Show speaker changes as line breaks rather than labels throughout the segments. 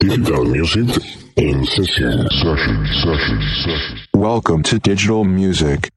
Digital music in session. Session, session, session.
Welcome to Digital Music.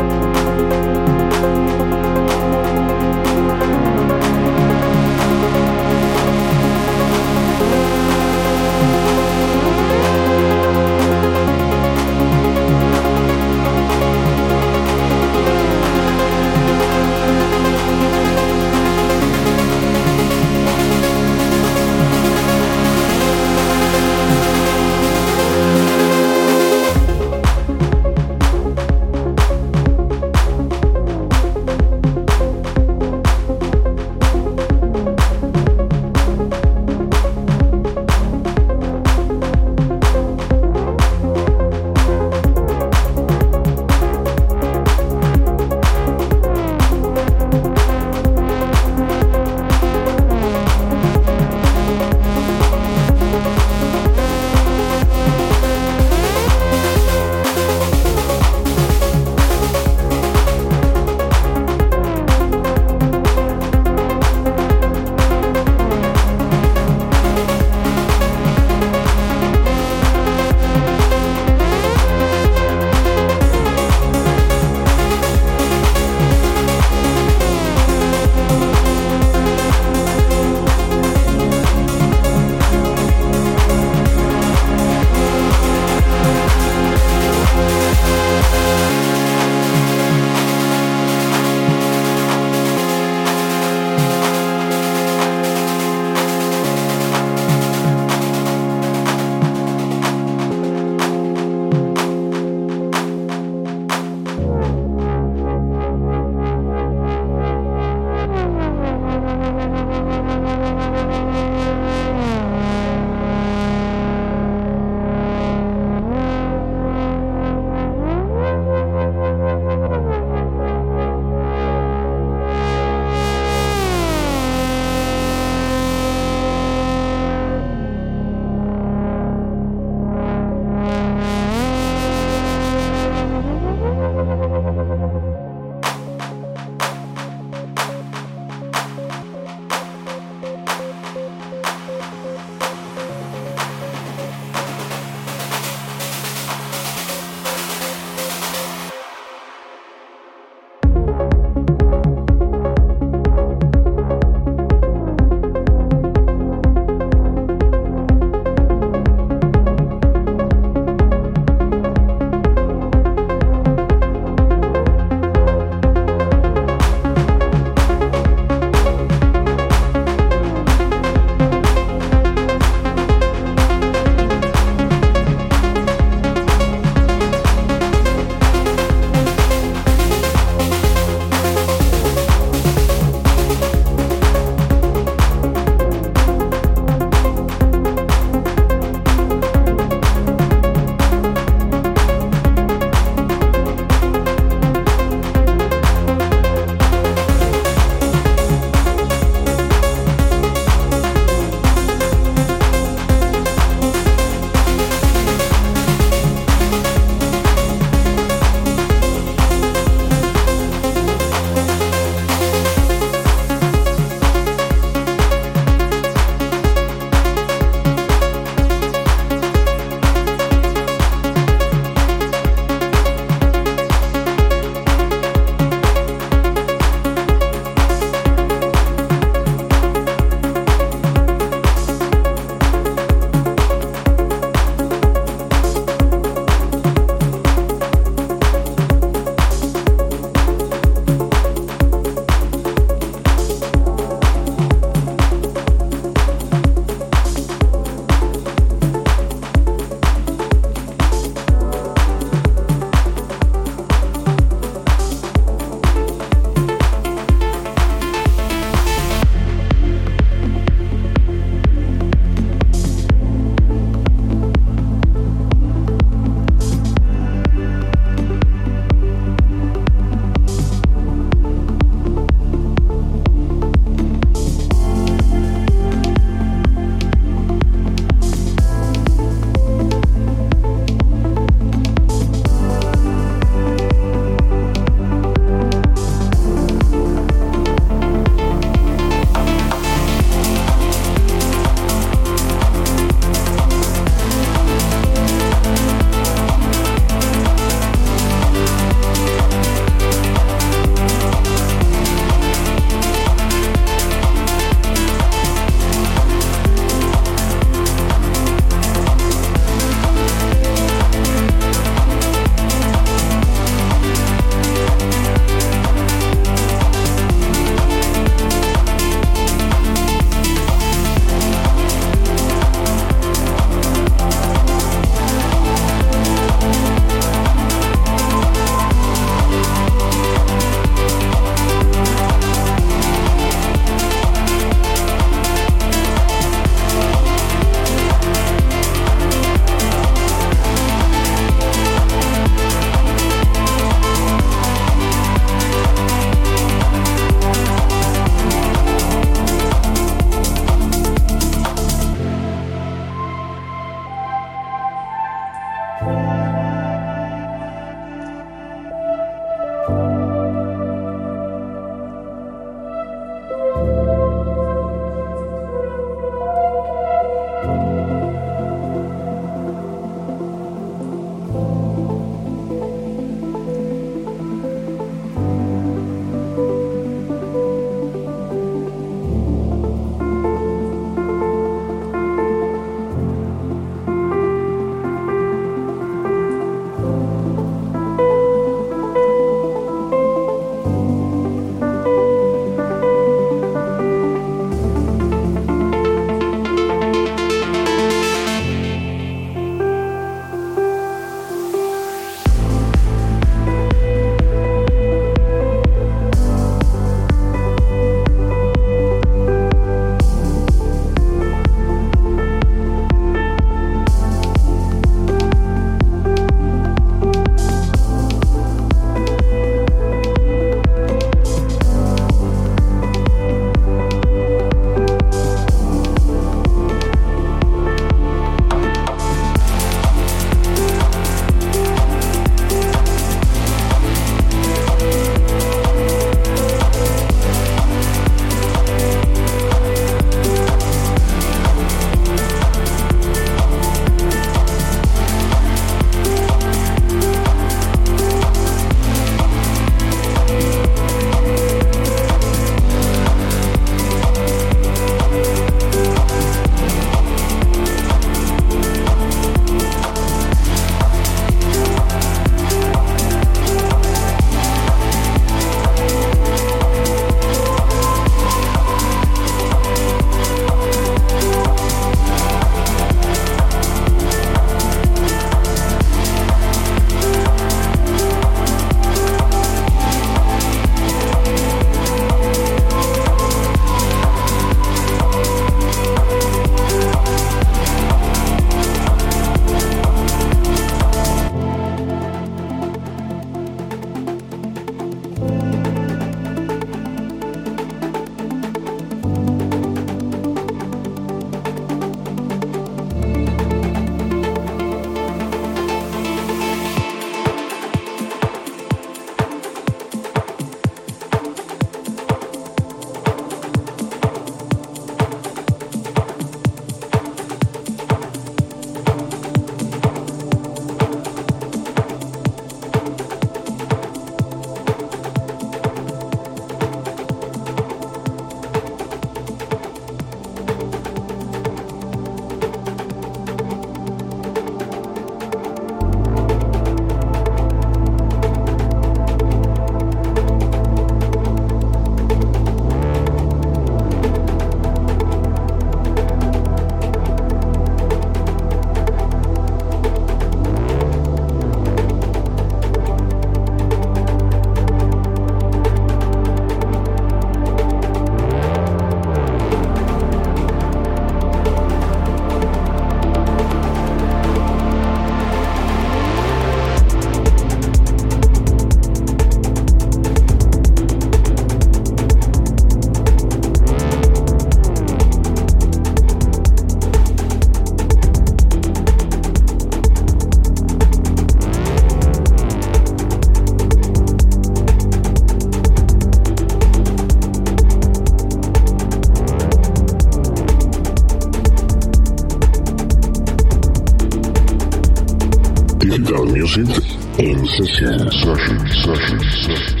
Session, session, session, session.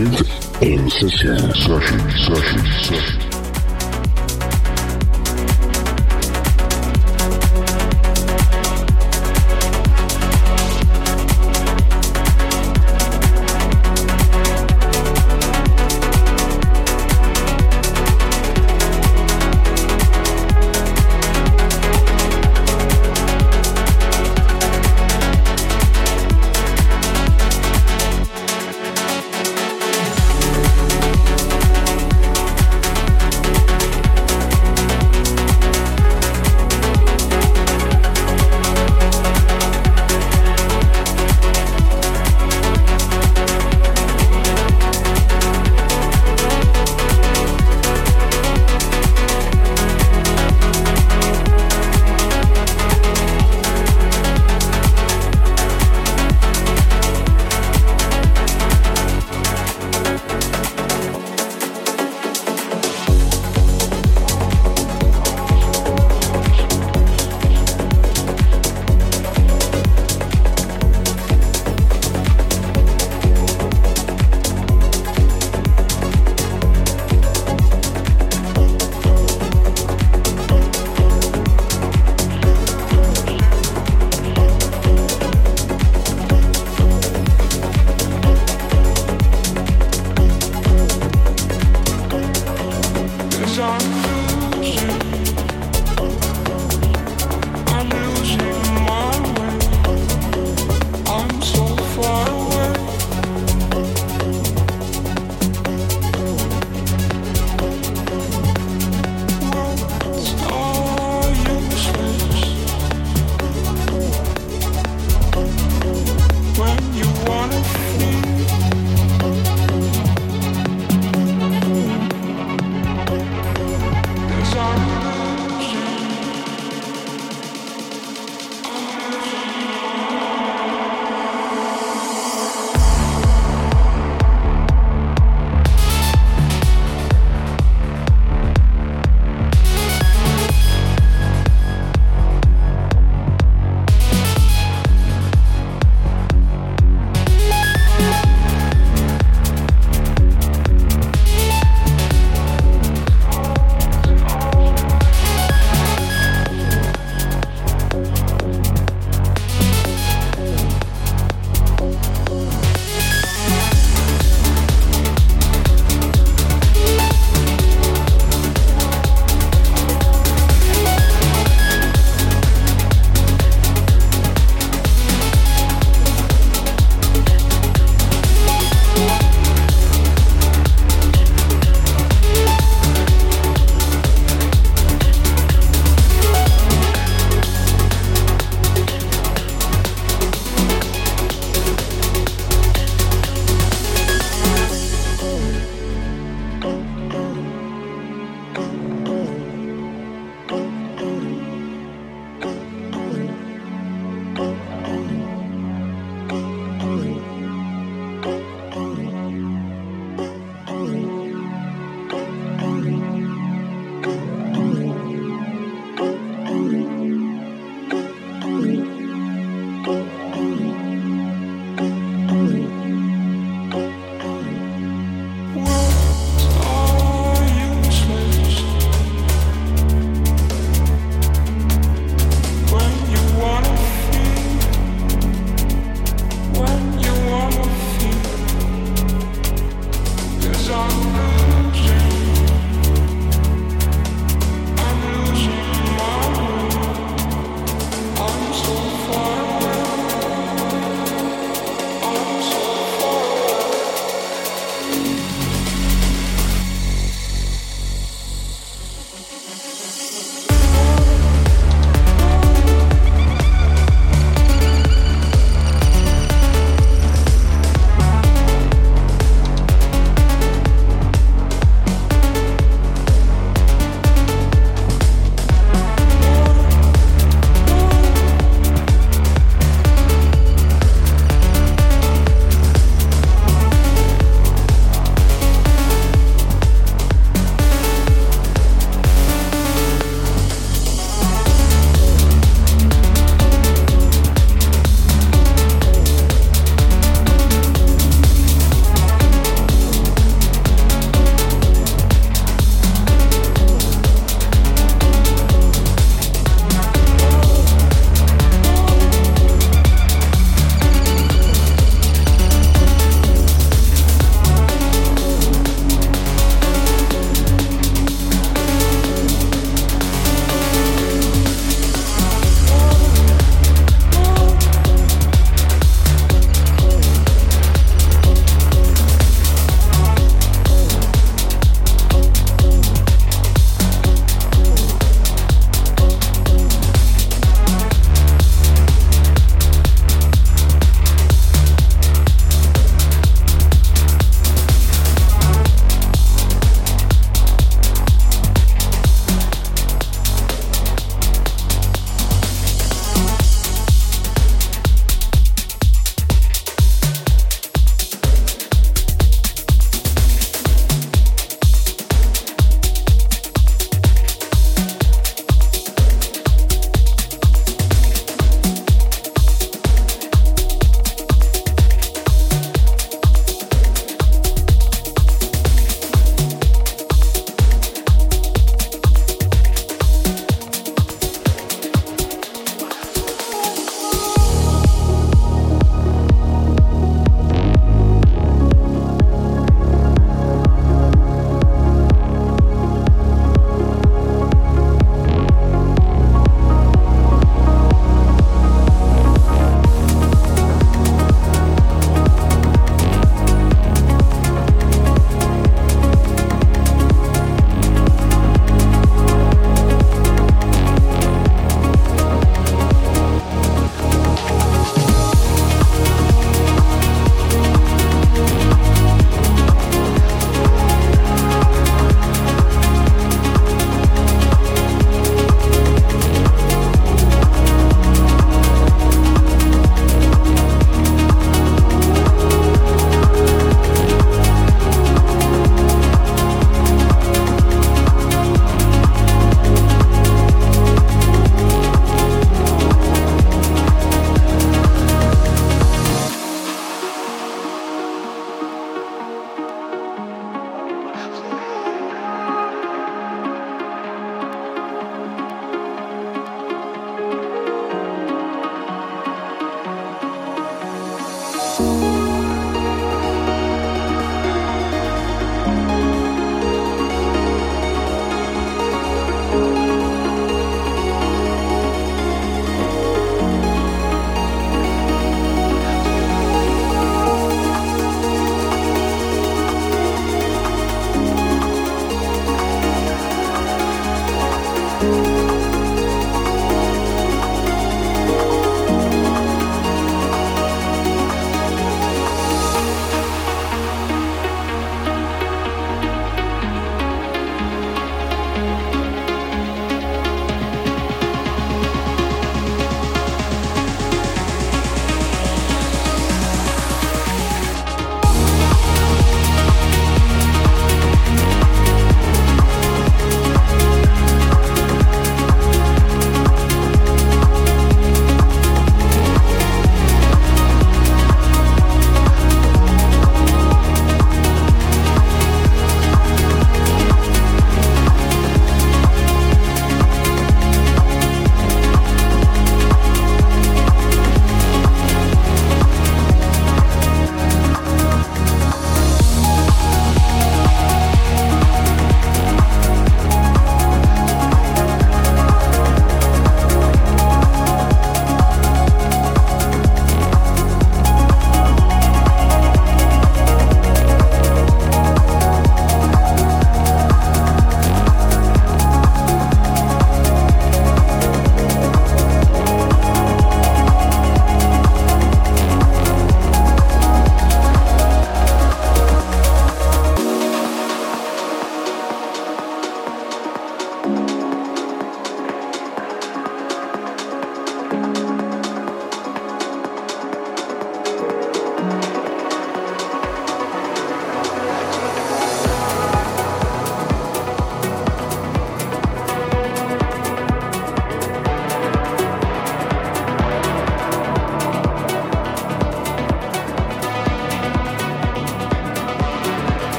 Music in session, session, session, session.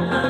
Amen.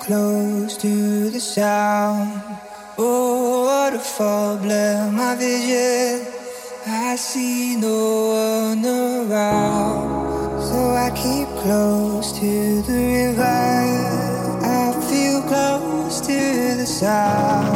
Close to the sound. Oh, waterfall blur my vision. I see no one around. So I keep close to the river. I feel close to the sound.